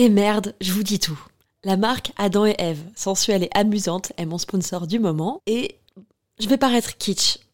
Et merde, je vous dis tout. La marque Adam et Eve, sensuelle et amusante, est mon sponsor du moment et je vais paraître kitsch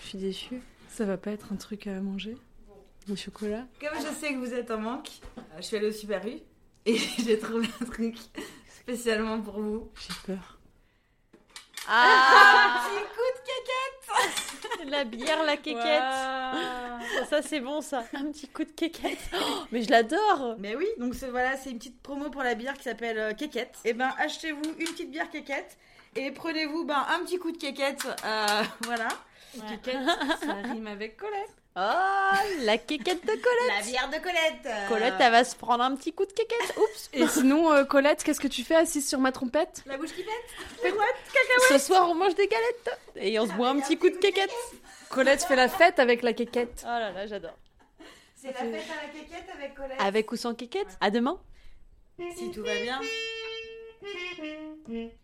Je suis déçue. Ça va pas être un truc à manger Du chocolat Comme je sais que vous êtes en manque, euh, je suis allée au Super U et j'ai trouvé un truc spécialement pour vous. J'ai peur. Ah Petit coup de quéquette La bière, la quéquette. Ça, c'est bon, ça. Un petit coup de quéquette. Oh, mais je l'adore. Mais oui, donc voilà, c'est une petite promo pour la bière qui s'appelle euh, Quéquette. Et ben achetez-vous une petite bière Quéquette et prenez-vous ben un petit coup de quéquette, euh, voilà. Quéquette, ça rime avec Colette. Oh, la quéquette de Colette. La bière de Colette. euh. Colette, elle va se prendre un petit coup de quéquette. Oups. Et sinon, euh, Colette, qu'est-ce que tu fais assise sur ma trompette? La bouche qui pète. Ce soir, on mange des galettes. Et on se boit un petit coup de quéquette. Colette fait la fête avec la quéquette. Oh là là, j'adore. C'est la fête à la quéquette avec Colette. Avec ou sans quéquette? À demain. Si tout va bien.